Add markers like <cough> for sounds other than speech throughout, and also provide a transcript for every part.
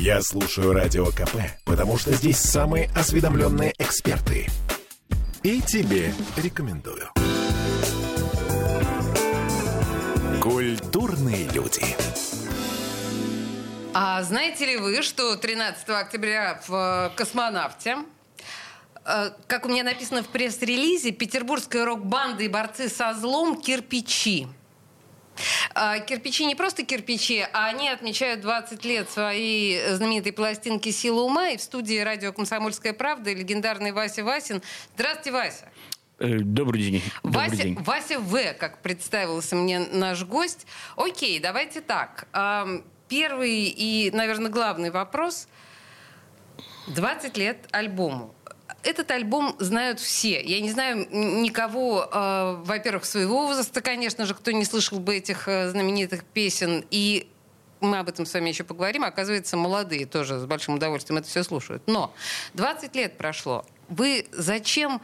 Я слушаю Радио КП, потому что здесь самые осведомленные эксперты. И тебе рекомендую. Культурные люди. А знаете ли вы, что 13 октября в э, «Космонавте» э, как у меня написано в пресс-релизе, петербургская рок-банда и борцы со злом «Кирпичи». А, кирпичи не просто кирпичи, а они отмечают 20 лет своей знаменитой пластинки «Сила ума». И в студии радио «Комсомольская правда» легендарный Вася Васин. Здравствуйте, Вася. Э, добрый день. Вася, Добрый день. Вася В, как представился мне наш гость. Окей, давайте так. Первый и, наверное, главный вопрос. 20 лет альбому. Этот альбом знают все. Я не знаю никого, э, во-первых, своего возраста, конечно же, кто не слышал бы этих э, знаменитых песен. И мы об этом с вами еще поговорим. Оказывается, молодые тоже с большим удовольствием это все слушают. Но 20 лет прошло. Вы зачем...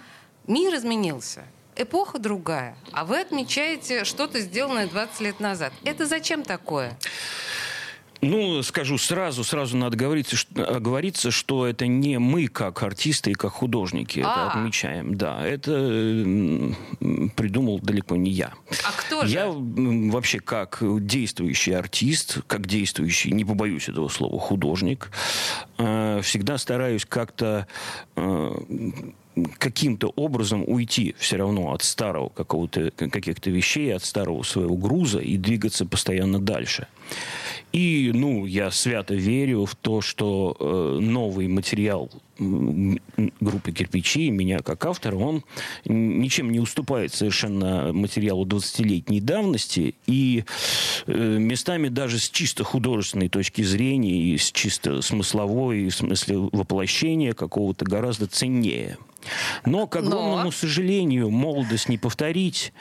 Мир изменился. Эпоха другая. А вы отмечаете что-то сделанное 20 лет назад. Это зачем такое? Ну, скажу сразу, сразу надо говориться, что, оговориться, что это не мы, как артисты и как художники, это А. отмечаем. Да, это придумал далеко не я. А кто же? Я вообще как действующий артист, как действующий, не побоюсь этого слова, художник, э, всегда стараюсь как-то э, каким-то образом уйти все равно от старого какого-то каких-то вещей, от старого своего груза и двигаться постоянно дальше. И, ну, я свято верю в то, что э, новый материал группы «Кирпичи», меня как автора, он ничем не уступает совершенно материалу 20-летней давности. И э, местами даже с чисто художественной точки зрения и с чисто смысловой, в смысле воплощения какого-то гораздо ценнее. Но, к Но? огромному сожалению, молодость не повторить.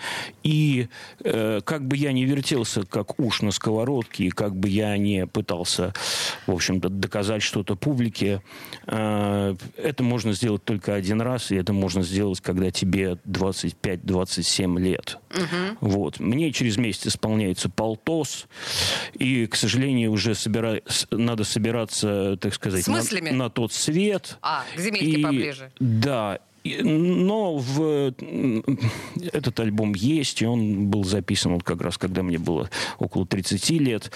И э, как бы я не вертелся, как уж на сковородке, и как бы я не пытался, в общем-то, доказать что-то публике, э, это можно сделать только один раз, и это можно сделать, когда тебе 25-27 лет. Вот. Мне через месяц исполняется полтос, и, к сожалению, уже собира... надо собираться, так сказать, на, на тот свет. А, к земельке И- поближе. Да. Но в, этот альбом есть, и он был записан вот как раз, когда мне было около 30 лет.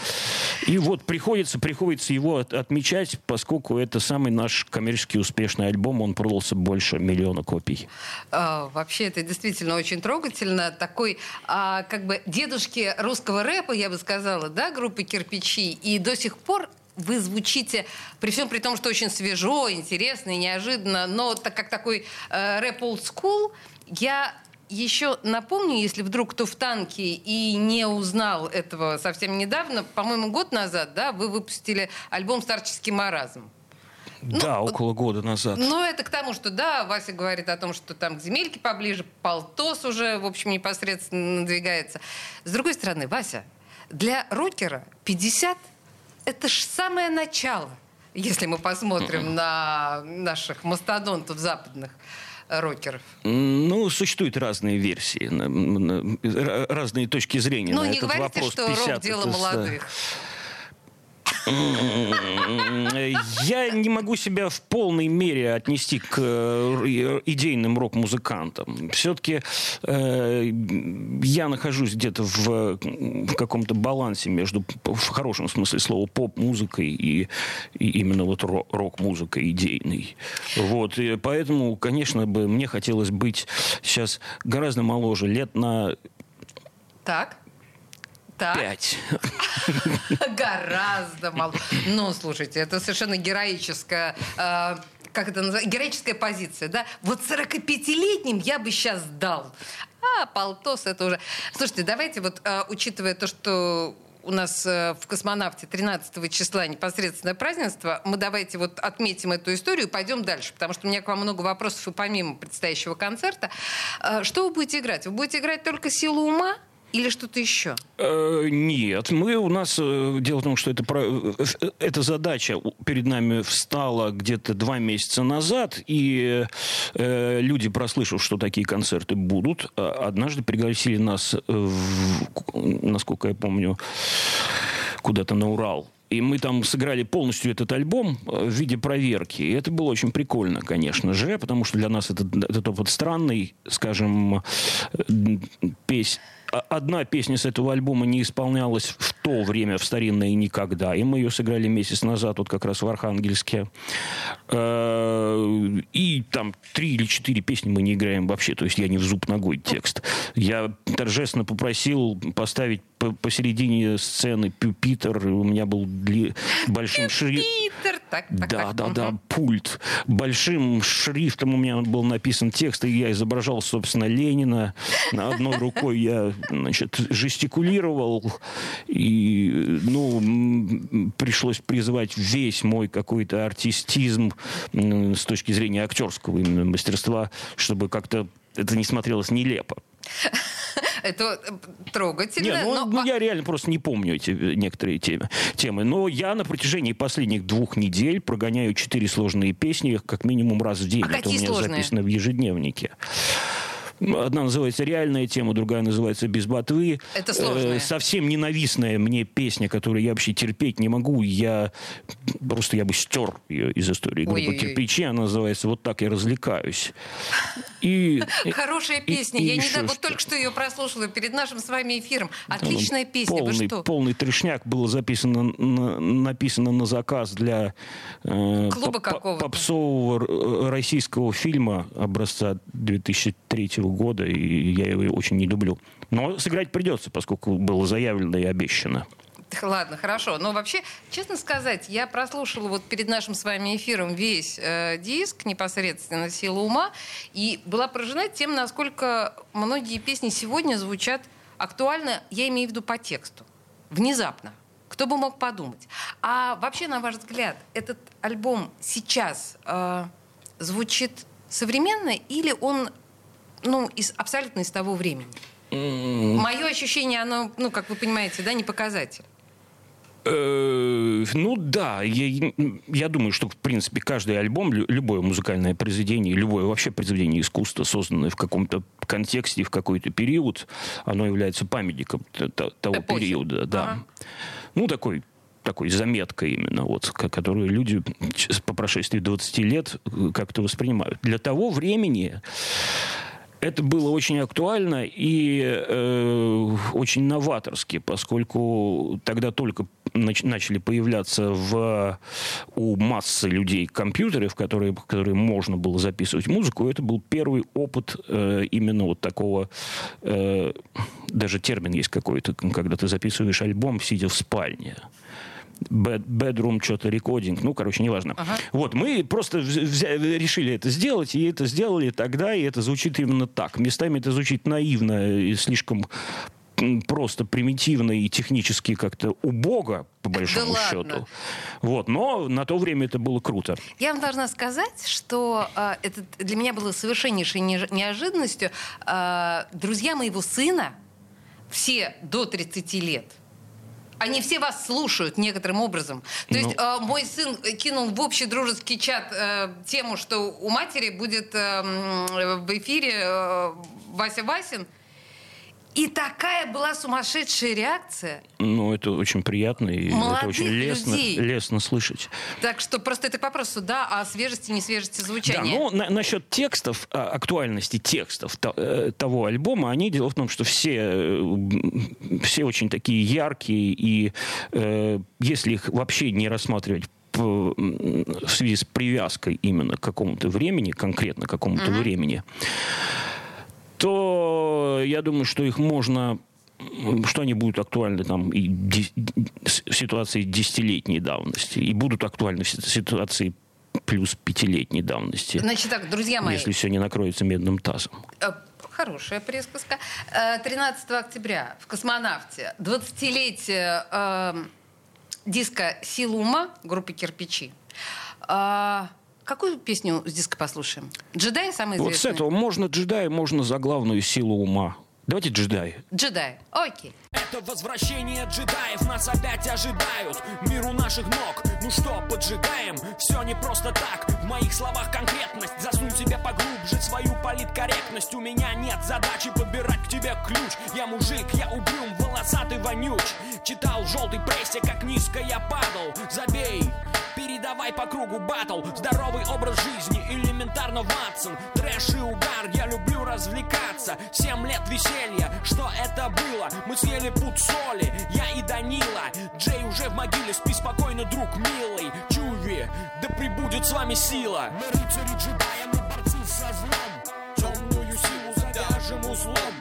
И вот приходится, приходится его от- отмечать, поскольку это самый наш коммерчески успешный альбом, он продался больше миллиона копий. А, вообще, это действительно очень трогательно. Такой, а, как бы, дедушки русского рэпа, я бы сказала, да, группы «Кирпичи». И до сих пор вы звучите, при всем при том, что очень свежо, интересно и неожиданно, но так как такой э, рэп old school, я еще напомню, если вдруг кто в танке и не узнал этого совсем недавно, по-моему, год назад, да, вы выпустили альбом «Старческий маразм». да, около года назад. Ну, это к тому, что да, Вася говорит о том, что там к земельке поближе, полтос уже, в общем, непосредственно надвигается. С другой стороны, Вася, для рокера 50 это ж самое начало, если мы посмотрим на наших мастодонтов западных э, рокеров. Ну, существуют разные версии, разные точки зрения Ну, на не этот говорите, вопрос. что 50 рок дело ста- молодых. Я не могу себя в полной мере отнести к э, идейным рок-музыкантам. Все-таки я нахожусь где-то в, каком-то балансе между, в хорошем смысле слова, поп-музыкой и, и именно вот ро- рок-музыкой идейной. Вот. И поэтому, конечно, бы мне хотелось быть сейчас гораздо моложе, лет на Так. Так. пять. <laughs> Гораздо мало. Ну, слушайте, это совершенно героическая... э, как это называется? Героическая позиция, да? Вот 45-летним я бы сейчас дал. А полтос это уже... Слушайте, давайте вот, э, учитывая то, что у нас э, в «Космонавте» 13 числа непосредственное празднество, мы давайте вот отметим эту историю и пойдем дальше, потому что у меня к вам много вопросов и помимо предстоящего концерта. Э, Что вы будете играть? Вы будете играть только «Силу ума» или что-то еще? Э, Нет, мы у нас э, дело в том, что это про- э, эта задача перед нами встала где-то два месяца назад, и э, люди, прослышав, что такие концерты будут, э, однажды пригласили нас, э, в- насколько я помню, куда-то на Урал. И мы там сыграли полностью этот альбом в виде проверки. И это было очень прикольно, конечно же, потому что для нас этот, этот опыт странный, скажем, песнь одна песня с этого альбома не исполнялась в то время в старинное никогда. И мы ее сыграли месяц назад, вот как раз в Архангельске. Э, и там три или четыре песни мы не играем вообще. То есть я не в зуб ногой текст. Я торжественно попросил поставить посередине сцены пюпитер. У меня был дли... большим шрифтом. Так, так, да, так. да, да, пульт. Большим шрифтом у меня был написан текст, и я изображал, собственно, Ленина. На одной рукой я значит, жестикулировал, и, ну, пришлось призывать весь мой какой-то артистизм с точки зрения актерского именно мастерства, чтобы как-то это не смотрелось нелепо. Это трогательно. Не, ну, но... ну, я реально просто не помню эти э, некоторые темы, темы. Но я на протяжении последних двух недель прогоняю четыре сложные песни как минимум раз в день. А Это у меня сложные? записано в ежедневнике. Одна называется «Реальная тема», другая называется «Без ботвы». Это сложная. Э, совсем ненавистная мне песня, которую я вообще терпеть не могу. Я просто я бы стер ее из истории группы Ой-ой-ой. «Кирпичи». Она называется «Вот так я развлекаюсь». И, <laughs> Хорошая песня. И, и я не знаю, вот только что ее прослушала перед нашим с вами эфиром. Отличная песня. Полный, Вы что? полный трешняк. Было записано, на, написано на заказ для э, Клуба какого попсового российского фильма образца 2003 года, и я его очень не люблю. Но сыграть придется, поскольку было заявлено и обещано. Ладно, хорошо. Но вообще, честно сказать, я прослушала вот перед нашим с вами эфиром весь э, диск, непосредственно «Сила ума», и была поражена тем, насколько многие песни сегодня звучат актуально, я имею в виду по тексту, внезапно. Кто бы мог подумать. А вообще, на ваш взгляд, этот альбом сейчас э, звучит современно или он ну, из, абсолютно из того времени? Mm. Мое ощущение, оно, ну, как вы понимаете, да, не показатель. Э, ну да, я, я думаю, что в принципе каждый альбом, любое музыкальное произведение, любое вообще произведение искусства, созданное в каком-то контексте, в какой-то период, оно является памятником того Эпохи. периода, да. Ага. Ну такой такой заметкой именно, вот, которую люди по прошествии 20 лет э, как-то воспринимают. Для того времени это было очень актуально и э, очень новаторски, поскольку тогда только нач- начали появляться в, у массы людей компьютеры, в которые, в которые можно было записывать музыку. Это был первый опыт э, именно вот такого, э, даже термин есть какой-то, когда ты записываешь альбом, сидя в спальне bedroom что-то рекодинг, ну, короче, неважно. Ага. Вот, мы просто взяли, решили это сделать, и это сделали тогда, и это звучит именно так. Местами это звучит наивно и слишком просто примитивно и технически как-то убого, по большому да счету. Ладно. Вот, но на то время это было круто. Я вам должна сказать, что э, это для меня было совершеннейшей неожиданностью. Э, друзья моего сына, все до 30 лет, они все вас слушают некоторым образом. То ну... есть э, мой сын кинул в общий дружеский чат э, тему, что у матери будет э, в эфире э, Вася Васин. И такая была сумасшедшая реакция. Ну, это очень приятно и Молодых это очень лестно, людей. лестно слышать. Так что просто это к вопросу, да, о свежести, несвежести звучания. Да, ну, на, насчет текстов, а, актуальности текстов то, э, того альбома, они, дело в том, что все, э, все очень такие яркие, и э, если их вообще не рассматривать в связи с привязкой именно к какому-то времени, конкретно к какому-то mm-hmm. времени, то я думаю, что их можно что они будут актуальны там и в ситуации десятилетней давности, и будут актуальны в ситуации плюс пятилетней давности. Значит так, друзья мои. Если все не накроется медным тазом. Э, хорошая присказка. 13 э, октября в «Космонавте» 20-летие э, диска «Сила ума» группы «Кирпичи». Э, Какую песню с диска послушаем? «Джедай» самый известный? Вот с этого можно «Джедай», можно за главную силу ума. Давайте джедай. Джедай. Окей. Это возвращение джедаев нас опять ожидают. Миру наших ног Ну что, поджигаем? Все не просто так В моих словах конкретность Засунь себе поглубже свою политкорректность У меня нет задачи подбирать к тебе ключ Я мужик, я угрюм, волосатый вонюч Читал в желтой прессе, как низко я падал Забей, передавай по кругу батл. Здоровый образ жизни, элементарно Ватсон. Трэш и угар, я люблю развлекаться. Семь лет веселья, что это было? Мы съели пуд соли, я и Данила. Джей уже в могиле, спи спокойно, друг милый. Чуви, да прибудет с вами сила. Мы рыцари джедаи, мы борцы со злом. Темную силу завяжем узлом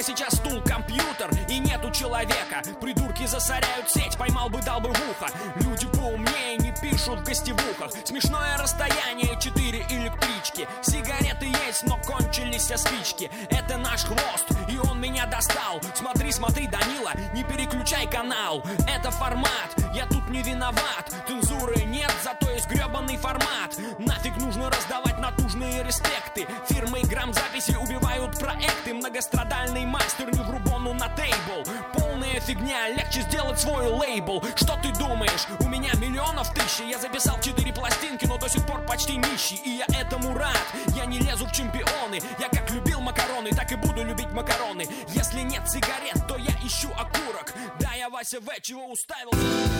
прошлого века? Сейчас стул, компьютер и нету человека. Придурки засоряют сеть, поймал бы, дал бы в ухо. Люди поумнее не пишут в гостевухах. Смешное расстояние, четыре электрички. Сигареты есть, но кончились все спички. Это наш хвост, и он меня достал. Смотри, смотри, Данила, не переключай канал. Это формат, я тут не виноват Цензуры нет, зато есть гребаный формат. Нафиг нужно раздавать натужные респекты. Фирмы грамзаписи убивают проекты. Многострадальный мастер не в рубону на тейбл. Полная фигня, легче сделать свой лейбл. Что ты думаешь, у меня миллионов тысяч. Я записал четыре пластинки, но до сих пор почти нищий. И я этому рад, я не лезу в чемпионы. Я как любил макароны, так и буду любить макароны. Если нет сигарет, то я ищу окурок. Да, я Вася В, чего уставился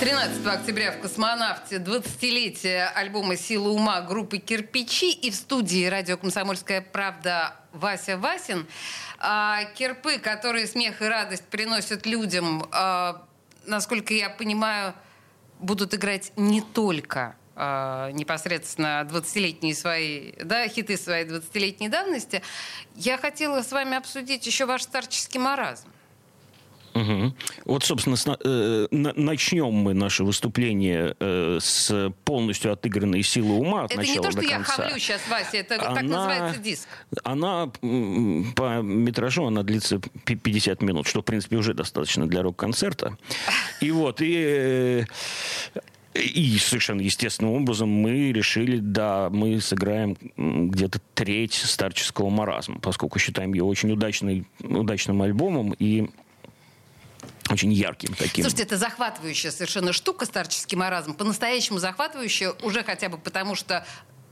13 октября в «Космонавте» 20-летие альбома «Сила ума» группы «Кирпичи» и в студии радио «Комсомольская правда» Вася Васин. А, кирпы, которые смех и радость приносят людям, а, насколько я понимаю, будут играть не только а, непосредственно 20-летние свои, да, хиты своей 20-летней давности. Я хотела с вами обсудить еще ваш старческий маразм. Угу. Вот, собственно, сна- э, на- начнем мы наше выступление э, с полностью отыгранной силы ума от Это не начала то, что до я конца. хамлю сейчас, Вася, это так Она- называется диск. Она по метражу она длится пи- 50 минут, что, в принципе, уже достаточно для рок-концерта. <laughs> И вот, и, и совершенно естественным образом мы решили, да, мы сыграем где-то треть старческого маразма, поскольку считаем ее очень удачный, удачным альбомом и очень ярким таким. Слушайте, это захватывающая совершенно штука, старческий маразм. По-настоящему захватывающая, уже хотя бы потому, что,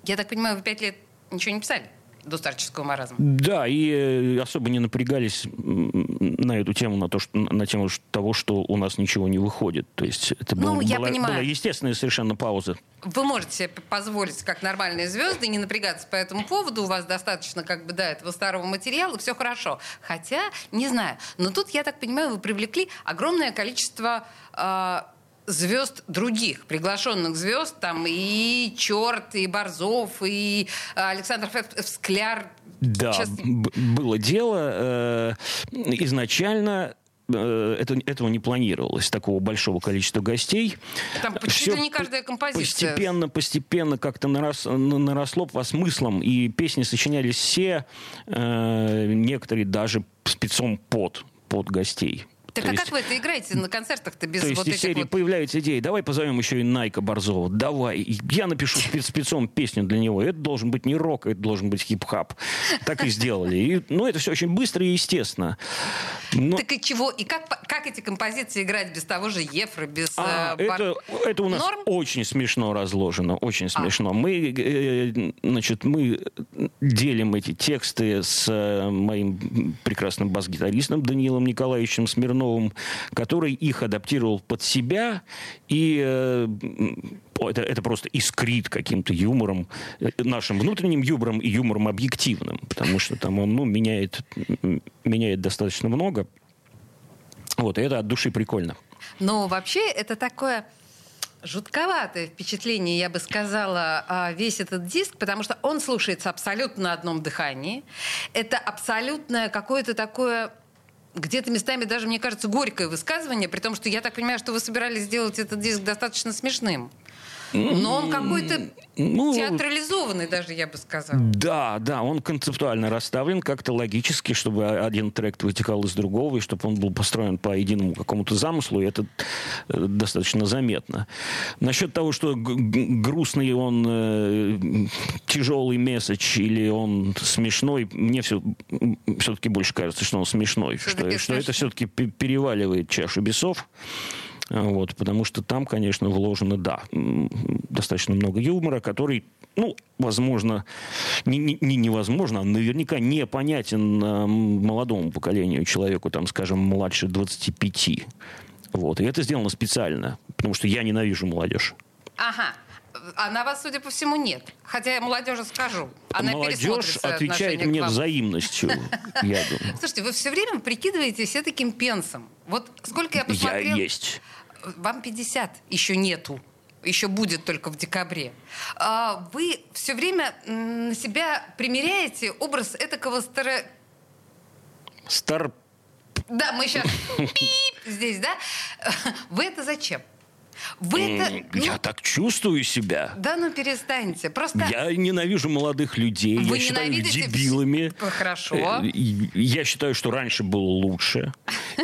я так понимаю, вы пять лет ничего не писали до старческого маразма. Да, и э, особо не напрягались на эту тему, на, то, что, на тему того, что у нас ничего не выходит. То есть это Ну, был- я была, понимаю. была естественная совершенно пауза. Вы можете себе позволить, как нормальные звезды, не напрягаться по этому поводу. У вас достаточно как бы, да, этого старого материала, все хорошо. Хотя, не знаю. Но тут, я так понимаю, вы привлекли огромное количество э, звезд других, приглашенных звезд, там и Черт, и Борзов, и э, Александр Фе- Скляр. Да, Сейчас- было дело. э, изначально э, это, этого не планировалось, такого большого количества гостей. Там чуть ли не каждая композиция. Постепенно, постепенно как-то нарос, на- наросло по смыслам, и песни сочинялись все, э, некоторые даже спецом под, под гостей. Так То а есть- как вы это играете на концертах-то без то есть вот из этих серии вот... появляется идея, давай позовем еще и Найка Борзова, давай, я напишу спец спецом песню для него, это должен быть не рок, это должен быть хип-хап. Так и сделали. И, ну, это все очень быстро и естественно. Но- Так и чего? И как, как эти композиции играть без того же Ефра, без... А, э, бар- это, это у нас Норм? очень смешно разложено, очень А. смешно. Мы, э, значит, мы делим эти тексты с э, моим прекрасным бас-гитаристом Даниилом Николаевичем Смирновым, который их адаптировал под себя, и э, это, это просто искрит каким-то юмором, э, нашим внутренним юмором и юмором объективным, потому что там он ну, меняет, меняет достаточно много. Вот, и это от души прикольно. Но вообще это такое... жутковатое впечатление, я бы сказала, а, весь этот диск, потому что он слушается абсолютно на одном дыхании. Это абсолютное какое-то такое где-то местами даже, мне кажется, горькое высказывание, при том, что я так понимаю, что вы собирались сделать этот диск достаточно смешным. Но он какой-то ну, театрализованный даже, я бы сказала. Да, да, он концептуально расставлен как-то логически, чтобы один трек вытекал из другого, и чтобы он был построен по единому какому-то замыслу, и это э, достаточно заметно. Насчет того, что грустный он э, тяжелый месседж или он смешной, мне все, все-таки больше кажется, что он смешной, что, что это все-таки переваливает чашу весов. Вот, потому что там, конечно, вложено, да, достаточно много юмора, который, ну, возможно, не, не, невозможно, а наверняка непонятен э, молодому поколению, человеку, там, скажем, младше 25. Вот. И это сделано специально, потому что я ненавижу молодежь. Ага. А на вас, судя по всему, нет. Хотя я молодежи скажу. Она Молодежь отвечает мне взаимностью, я <laughs> думаю. Слушайте, вы все время прикидываетесь все таким пенсом. Вот сколько я посмотрел... Я есть вам 50 еще нету еще будет только в декабре. А, вы все время на себя примеряете образ этакого старо... Стар... Да, мы сейчас здесь, да? <laughs> Вы это зачем? Вы это, ну, я так чувствую себя. Да ну перестаньте. Просто... Я ненавижу молодых людей. Вы я считаю их дебилами. Хорошо. Э, я считаю, что раньше было лучше.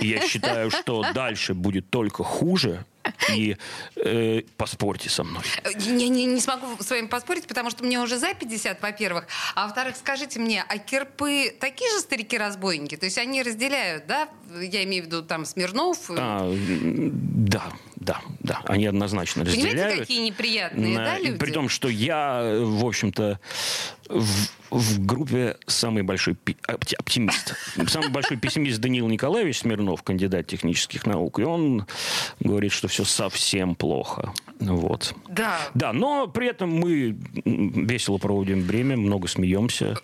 Я считаю, что <laughs> дальше будет только хуже и э, поспорьте со мной. Я не, не смогу с вами поспорить, потому что мне уже за 50, во-первых. А во-вторых, скажите мне, а кирпы такие же старики-разбойники? То есть они разделяют, да? Я имею в виду там Смирнов? А, да, да, да. Они однозначно разделяют. Понимаете, какие неприятные, На, да, люди? При том, что я, в общем-то, в, в группе самый большой оптимист. Самый большой пессимист Даниил Николаевич Смирнов, кандидат технических наук, и он говорит, что все совсем плохо. Вот. Да. Да, но при этом мы весело проводим время, много смеемся.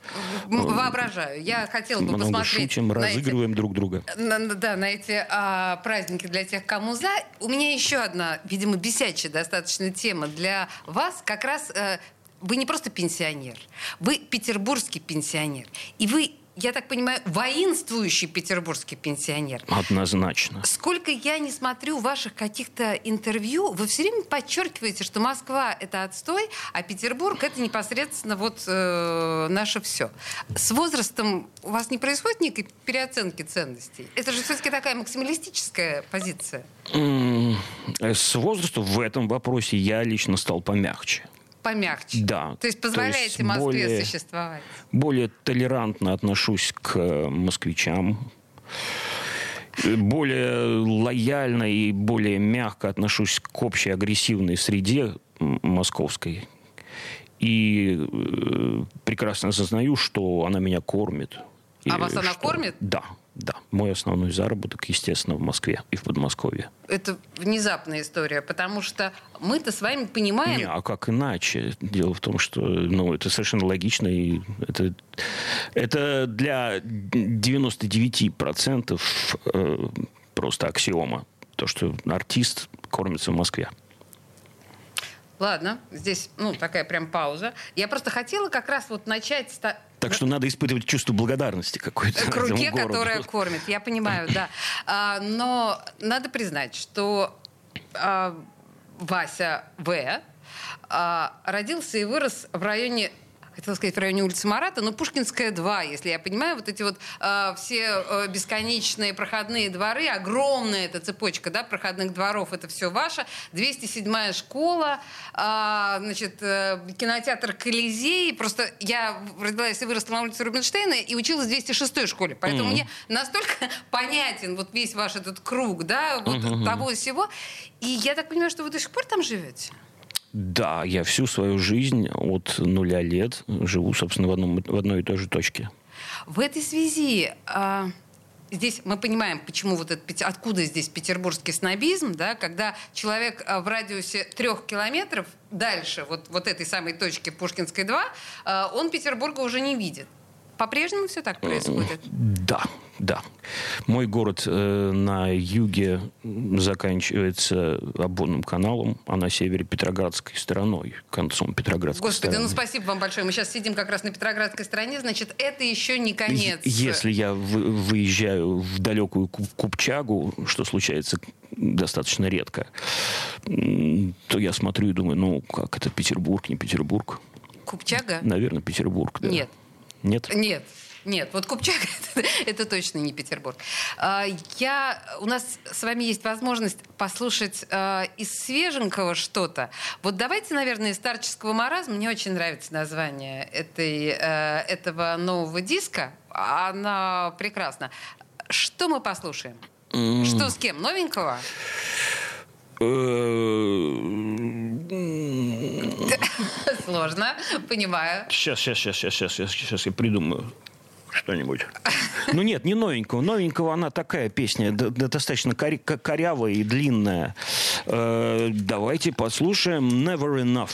Воображаю. Я хотела бы много посмотреть... шутим, разыгрываем эти, друг друга. На, да, на эти а, праздники для тех, кому за. У меня еще одна, видимо, бесячая достаточно тема для вас. Как раз э, вы не просто пенсионер, вы петербургский пенсионер. И вы я так понимаю, воинствующий петербургский пенсионер. Однозначно. Сколько я не смотрю ваших каких-то интервью, вы все время подчеркиваете, что Москва — это отстой, а Петербург — это непосредственно вот э, наше все. С возрастом у вас не происходит некой переоценки ценностей? Это же все-таки такая максималистическая позиция. С возрастом в этом вопросе я лично стал помягче помягче. Да. То есть позволяете то есть Москве более, существовать? Более толерантно отношусь к э, москвичам более лояльно и более мягко отношусь к общей агрессивной среде московской. И э, прекрасно осознаю, что она меня кормит. А вас она кормит? Да. Да, мой основной заработок, естественно, в Москве и в Подмосковье. Это внезапная история, потому что мы-то с вами понимаем... Не, а как иначе? Дело в том, что ну, это совершенно логично, и это, это для 99% э, просто аксиома, то, что артист кормится в Москве. Ладно, здесь, ну, такая прям пауза. Я просто хотела как раз вот начать... Так что надо испытывать чувство благодарности какой-то. К руке, которая кормит, я понимаю, да. А, но надо признать, что а, Вася В. А, родился и вырос в районе хотела сказать, в районе улицы Марата, но Пушкинская 2, если я понимаю, вот эти вот э, все э, бесконечные проходные дворы, огромная эта цепочка, да, проходных дворов, это все ваше, 207-я школа, э, значит, э, кинотеатр Колизей, просто я родилась и выросла на улице Рубинштейна и училась в 206-й школе, поэтому mm-hmm. мне настолько <laughs> понятен вот весь ваш этот круг, да, вот mm-hmm. того всего, и я так понимаю, что вы до сих пор там живете? Да, я всю свою жизнь от нуля лет живу, собственно, в, одном, в одной и той же точке. В этой связи а, здесь мы понимаем, почему вот этот, откуда здесь петербургский снобизм, да, когда человек а, в радиусе трех километров дальше вот, вот этой самой точки Пушкинской 2, а, он Петербурга уже не видит. По-прежнему все так происходит? Да, да. Мой город э, на юге заканчивается обводным каналом, а на севере Петроградской стороной, концом Петроградской Господи, стороны. ну спасибо вам большое. Мы сейчас сидим как раз на Петроградской стороне, значит, это еще не конец. Если я вы- выезжаю в далекую Ку- Купчагу, что случается достаточно редко, то я смотрю и думаю, ну, как это Петербург, не Петербург? Купчага? Наверное, Петербург, да. Нет. Нет? Нет. Нет, вот Купчак <laughs> это, это точно не Петербург. А, Я, у нас с вами есть возможность послушать а, из свеженького что-то. Вот давайте, наверное, из старческого маразма. Мне очень нравится название этой, э, этого нового диска. Она прекрасна. Что мы послушаем? Что с кем? Новенького? Сложно, понимаю. Сейчас, сейчас, сейчас, сейчас, сейчас, сейчас, сейчас я придумаю что-нибудь. Ну нет, не новенького. Новенького она такая песня, достаточно кори- ко- корявая и длинная. Э, давайте послушаем Never Enough.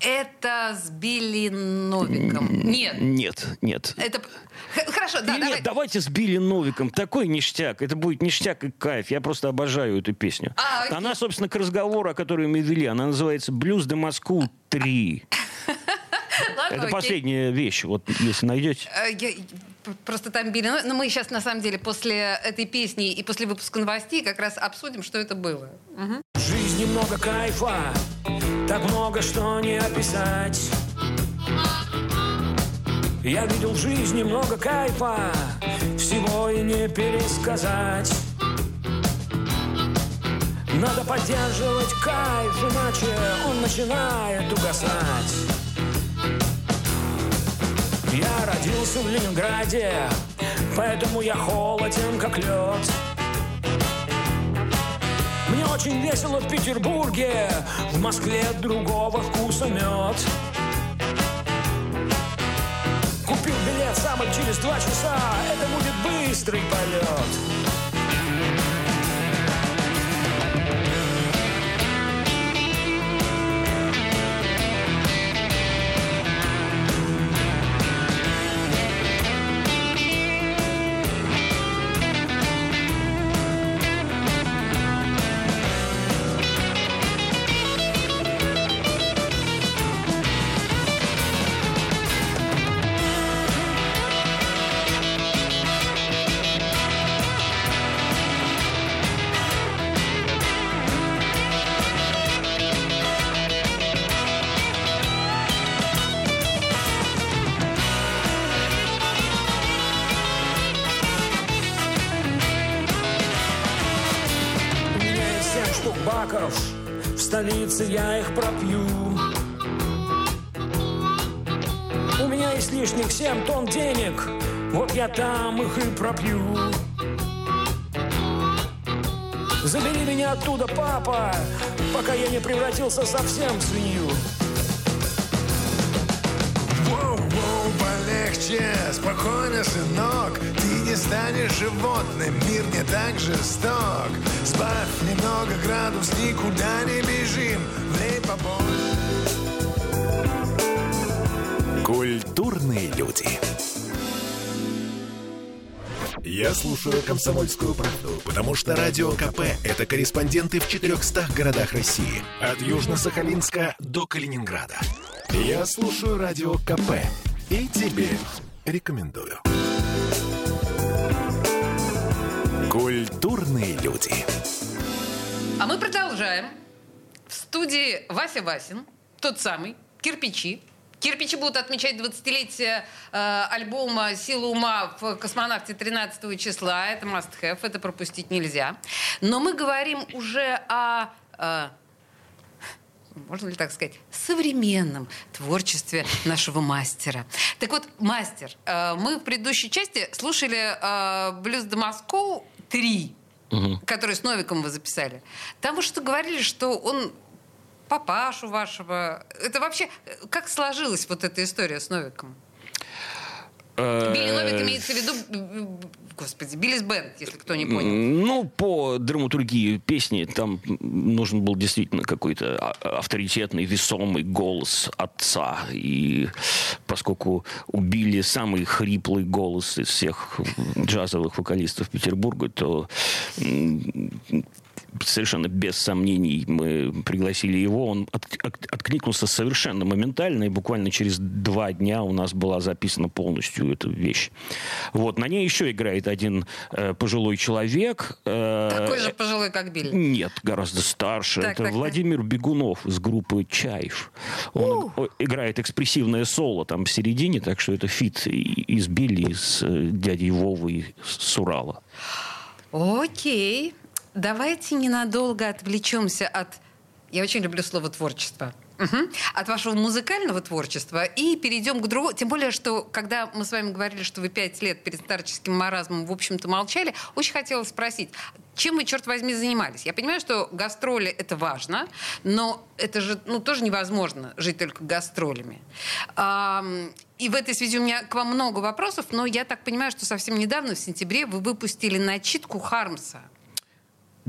Это с Билли Новиком. Нет. Нет, нет. Это... Хорошо, да, Нет, давай. давайте с Билли Новиком. Такой ништяк. Это будет ништяк и кайф. Я просто обожаю эту песню. А, окей. она, собственно, к разговору, о котором мы вели, она называется «Блюз де Москву 3». <laughs> Ладно, Это окей. последняя вещь, вот если найдете. Э, я- Просто там Новик- Но мы сейчас, на самом деле, после этой песни и после выпуска новостей как раз обсудим, что это было. Мгм. В жизни много кайфа, так много что не описать. Я видел в жизни много кайфа, всего и не пересказать. Надо поддерживать кайф, иначе он начинает угасать. Я родился в Ленинграде, поэтому я холоден, как лед. Мне очень весело в Петербурге, в Москве другого вкуса мед. Купил билет самый через два часа, это будет быстрый полет. Столице я их пропью. У меня есть лишних семь тонн денег, вот я там их и пропью. Забери меня оттуда, папа, пока я не превратился совсем в свинью. Полегче, спокойно, сынок Ты не станешь животным, мир не так жесток Сбавь немного градус, никуда не бежим Влей побольше Культурные люди. Я слушаю «Комсомольскую правду», потому что «Радио КП» — это корреспонденты в 400 городах России. От Южно-Сахалинска до Калининграда. Я слушаю «Радио КП» и тебе рекомендую. Культурные люди. А мы продолжаем. В студии Вася Васин, тот самый, «Кирпичи». «Кирпичи» будут отмечать 20-летие э, альбома «Сила ума» в «Космонавте» 13 числа. Это must have, это пропустить нельзя. Но мы говорим уже о... э, можно ли так сказать, современном творчестве нашего мастера. Так вот, мастер, э, мы в предыдущей части слушали э, «Блюз до Москву 3», который с Новиком вы записали. Там вы что говорили, что он папашу вашего... Это вообще... э, Как сложилась вот эта история с Новиком? Э, Билли Новик имеется в виду, э, господи, Биллис Бенд, если кто не понял. Ну, по драматургии песни там нужен был действительно какой-то а- авторитетный, весомый голос отца. И поскольку убили самый хриплый голос из всех джазовых вокалистов Петербурга, то совершенно без сомнений мы пригласили его. Он от- от- откликнулся совершенно моментально, и буквально через два дня у нас была записана полностью эта вещь. Вот. На ней еще играет один э, пожилой человек. э, Такой же пожилой, как Билли. нет, гораздо старше. Так, Это так, так. Владимир Бегунов из группы «Чайф». Он о- играет экспрессивное соло там в середине, так что это feat и с Билли, с э, дядей Вовой с Урала. Окей. Давайте ненадолго отвлечемся от... Я очень люблю слово «творчество». Мгм. От вашего музыкального творчества и перейдем к другому. Тем более, что когда мы с вами говорили, что вы пять лет перед старческим маразмом, в общем-то, молчали, очень хотела спросить, чем вы, черт возьми, занимались? Я понимаю, что гастроли — это важно, но это же ну, тоже невозможно жить только гастролями. И в этой связи у меня к вам много вопросов, но я так понимаю, что совсем недавно, в сентябре, вы выпустили начитку Хармса.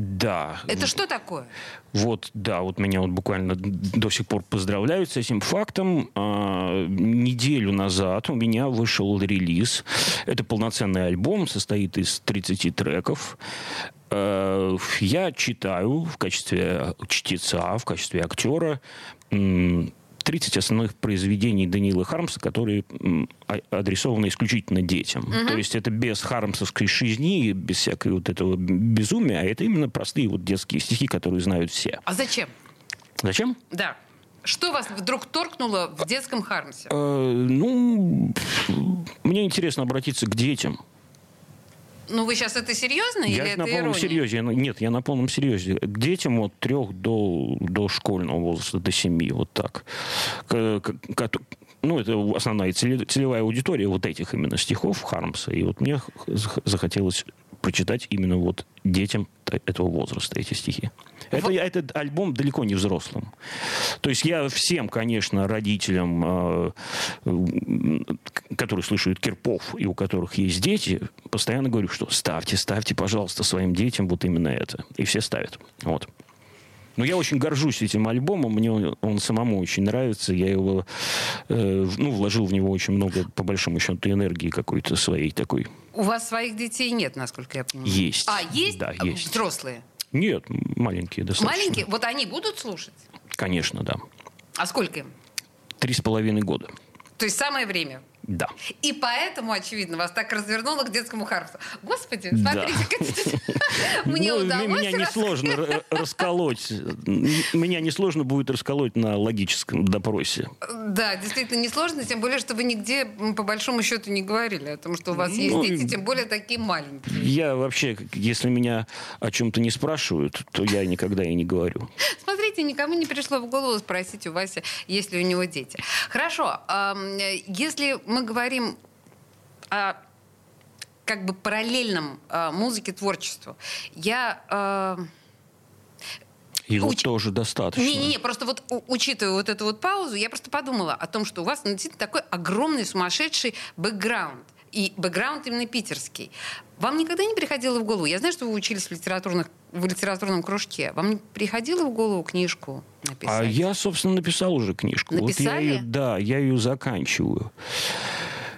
Да. Это что такое? Вот, да, вот меня вот буквально до сих пор поздравляют с этим фактом. А, неделю назад у меня вышел релиз. Это полноценный альбом, состоит из 30 треков. А, я читаю в качестве чтеца, в качестве актера 30 основных произведений Даниила Хармса, которые а- адресованы исключительно детям. То есть это без хармсовской шизни, без всякой вот этого безумия, а это именно простые вот детские стихи, которые знают все. А зачем? Зачем? Да. Что вас вдруг торкнуло в детском Хармсе? Э, ну, мне интересно обратиться к детям. Ну, вы сейчас это серьезно или я это на полном ирония? серьезе. Я Нет, я на полном серьезе. К детям от трех до, до школьного возраста, до семи, вот так. К- к- ко- ну, это основная целе- целевая аудитория вот этих именно стихов Хармса. И вот мне захотелось прочитать именно вот детям этого возраста эти стихи. Это, этот альбом далеко не взрослым. То есть я всем, конечно, родителям, э, которые слушают Кирпов и у которых есть дети, постоянно говорю, что ставьте, ставьте, пожалуйста, своим детям вот именно это. И все ставят. Вот. Но я очень горжусь этим альбомом, мне он, он самому очень нравится, я его, э, ну, вложил в него очень много, по большому счету, энергии какой-то своей такой. У вас своих детей нет, насколько я понимаю. Есть. А, есть? Да, есть. Взрослые? Нет, маленькие достаточно. Маленькие? Вот они будут слушать? Конечно, да. А сколько им? Три с половиной года. То есть самое время. Да. И поэтому, очевидно, вас так развернуло к детскому Хармсу. Господи, смотрите, <laughs> мне Ну, удалось Меня несложно р- расколоть. Меня несложно будет расколоть на логическом допросе. Да, действительно несложно, тем более, что вы нигде, по большому счету, не говорили о том, что у вас есть Ну, дети, тем более такие маленькие. Я вообще, если меня о чем-то не спрашивают, то я никогда и не говорю. Смотрите, никому не пришло в голову спросить у Васи, есть ли у него дети. Хорошо, э, если мы говорим о как бы параллельном э, музыке творчеству, я... э, Его Уч- тоже достаточно. Не-не-не, просто вот у- учитывая вот эту вот паузу, я просто подумала о том, что у вас ну, действительно такой огромный сумасшедший бэкграунд. И бэкграунд именно питерский. Вам никогда не приходило в голову, я знаю, что вы учились в, литературных, в литературном кружке, вам не приходило в голову книжку написать? А я, собственно, написал уже книжку. Вот я Написали? ее, да, я ее заканчиваю.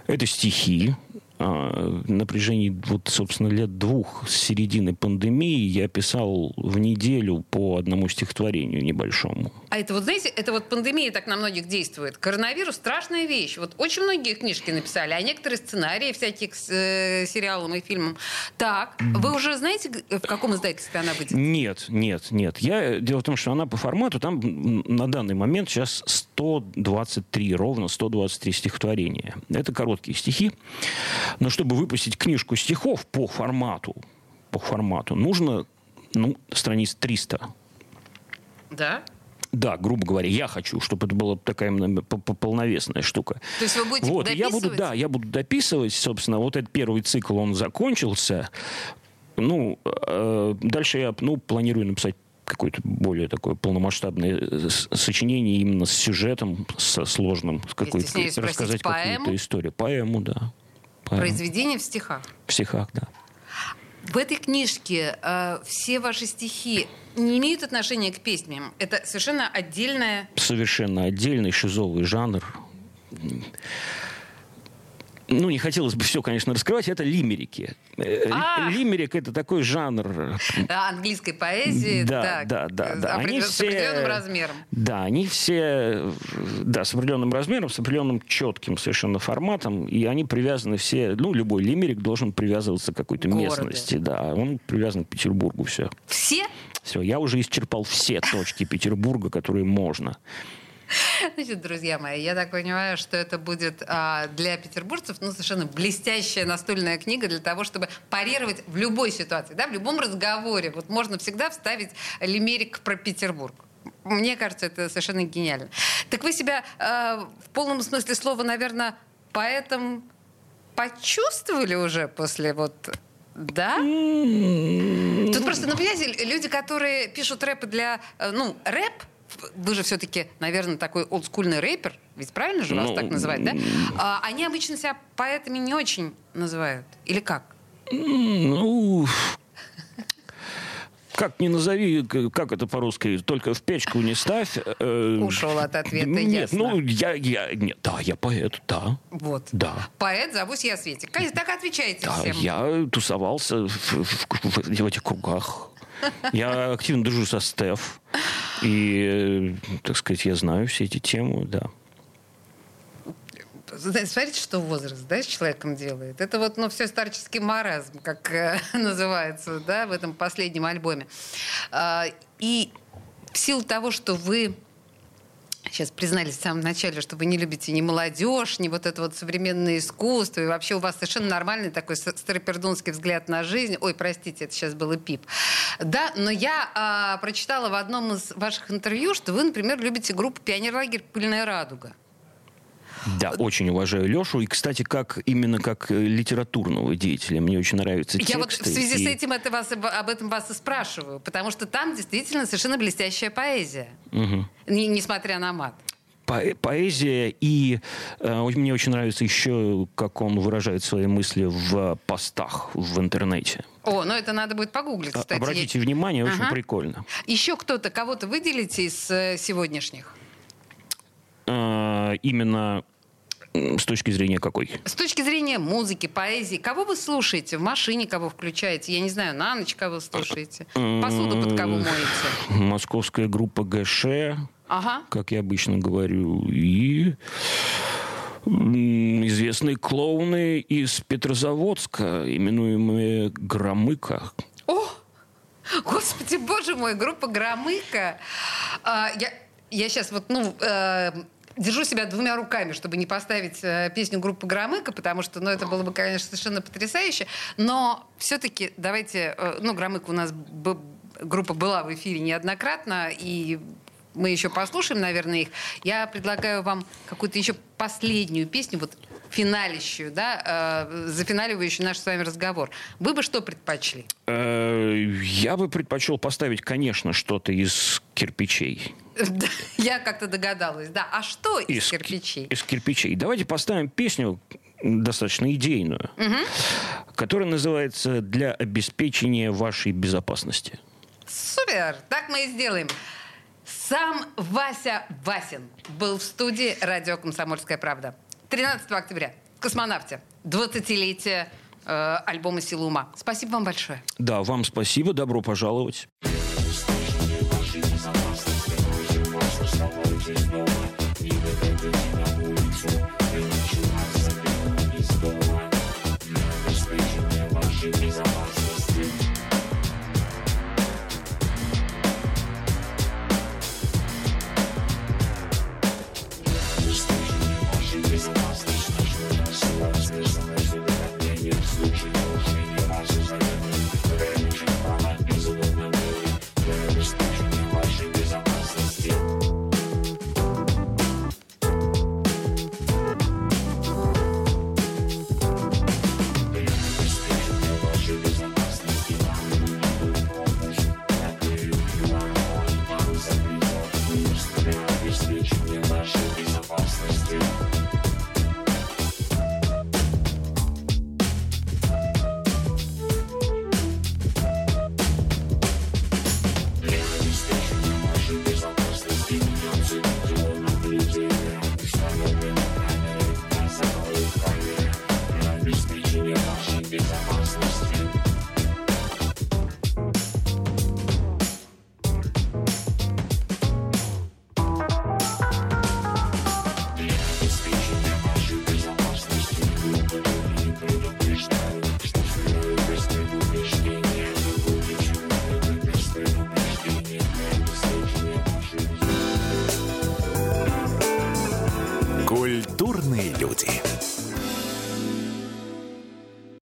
Это стихи. На протяжении, вот, собственно, лет двух с середины пандемии я писал в неделю по одному стихотворению небольшому. А это вот, знаете, это вот пандемия так на многих действует. Коронавирус – страшная вещь. Вот очень многие книжки написали, а некоторые сценарии всяких к э, сериалам и фильмам. Так, вы уже знаете, в каком издательстве она выйдет? Нет, нет, нет. Я, дело в том, что она по формату, там на данный момент сейчас 123, ровно 123 стихотворения. Это короткие стихи. Но чтобы выпустить книжку стихов по формату, по формату, нужно ну, страниц 300. Да? Да, грубо говоря, я хочу, чтобы это была такая полновесная штука. То есть вы будете Вот, и я буду, дописывать? да, я буду дописывать, собственно, вот этот первый цикл, он закончился. Ну, э, дальше я, ну, планирую написать какое-то более такое полномасштабное э, сочинение именно с сюжетом, со сложным, с какой-то, рассказать поэму? какую-то историю. Поэму, да. Произведение в стихах. В стихах, да. В этой книжке э, все ваши стихи не имеют отношения к песням. Это совершенно отдельная... Совершенно отдельный шизовый жанр. Ну, не хотелось бы все, конечно, раскрывать. Это лимерики. Э, А! Лимерик – это такой жанр э, английской поэзии. Да, да, да, э, да. Они С определенным размером. Да, они все, э, да, с определенным размером, с определенным четким совершенно форматом, и они привязаны все, ну, любой лимерик должен привязываться к какой-то местности, да, он привязан к Петербургу, все. Все? Все, я уже исчерпал все точки Петербурга, которые можно. <laughs> Значит, друзья мои, я так понимаю, что это будет а, для петербуржцев ну, совершенно блестящая настольная книга для того, чтобы парировать в любой ситуации, да, в любом разговоре. Вот можно всегда вставить лимерик про Петербург. Мне кажется, это совершенно гениально. Так вы себя а, в полном смысле слова, наверное, поэтом почувствовали уже после вот... Да? Тут просто, ну, понимаете, люди, которые пишут рэпы для... э, Ну, рэп, вы же все-таки, наверное, такой олдскульный рэпер, ведь правильно же вас Ну, так называют, да? А, они обычно себя поэтами не очень называют. Или как? Ну, как ни назови, как это по-русски, только в печку не ставь. э, Ушел от ответа, Нет, ясно. ну, я, я, нет, да, я поэт, да. Вот. Да. Поэт, зовусь я Светик. Так отвечаете Да, всем. я тусовался в, в- в- в этих кругах. Я активно дружу со Стеф. И, э, так сказать, я знаю все эти темы, да. Смотрите, что возраст, да, с человеком делает. Это вот, ну, все старческий маразм, как э, <laughs> называется, да, в этом последнем альбоме. А, и в силу того, что вы сейчас признались в самом начале, что вы не любите ни молодежь, ни вот это вот современное искусство, и вообще у вас совершенно нормальный такой старопердунский взгляд на жизнь. Ой, простите, это сейчас было пип. Да, но я а, прочитала в одном из ваших интервью, что вы, например, любите группу «Пионерлагерь Пыльная радуга». Да, очень уважаю Лешу. И, кстати, как именно как э, литературного деятеля. Мне очень нравятся Я вот в связи с и- этим это вас, об этом вас и спрашиваю, потому что там действительно совершенно блестящая поэзия, не- несмотря на мат. По- поэзия и э, мне очень нравится еще, как он выражает свои мысли в постах в интернете. О, ну это надо будет погуглить, А- кстати. Обратите внимание, очень Ага. прикольно. Еще кто-то, кого-то выделите из э, сегодняшних? Э, именно с точки зрения какой? С точки зрения музыки, поэзии, кого вы слушаете? В машине кого включаете? Я не знаю, на ночь кого слушаете? Посуду под кого моете? Московская группа ГШ, Ага. как я обычно говорю, и известные клоуны из Петрозаводска, именуемые Громыка. О, господи, боже мой, группа Громыка. А, я, я сейчас вот, ну, э, держу себя двумя руками, чтобы не поставить э, песню группы Громыка, потому что, ну, это было бы, конечно, совершенно потрясающе. Но все-таки давайте, э, ну, Громыка у нас группа была в эфире неоднократно, и мы еще послушаем, наверное, их. Я предлагаю вам какую-то еще последнюю песню, вот финалищую, да, э, зафиналивающую наш с вами разговор. Вы бы что предпочли? Э, Я бы предпочел поставить, конечно, что-то из кирпичей. Я как-то догадалась, да. А что из, ки- кирпичей? Из кирпичей. Давайте поставим песню достаточно идейную, которая называется «Для обеспечения вашей безопасности». Супер! Так мы и сделаем. Сам Вася Васин был в студии радио «Комсомольская правда». 13 октября. Космонавте. 20-летие э, альбома «Сила ума». Спасибо вам большое. Да, вам спасибо, добро пожаловать.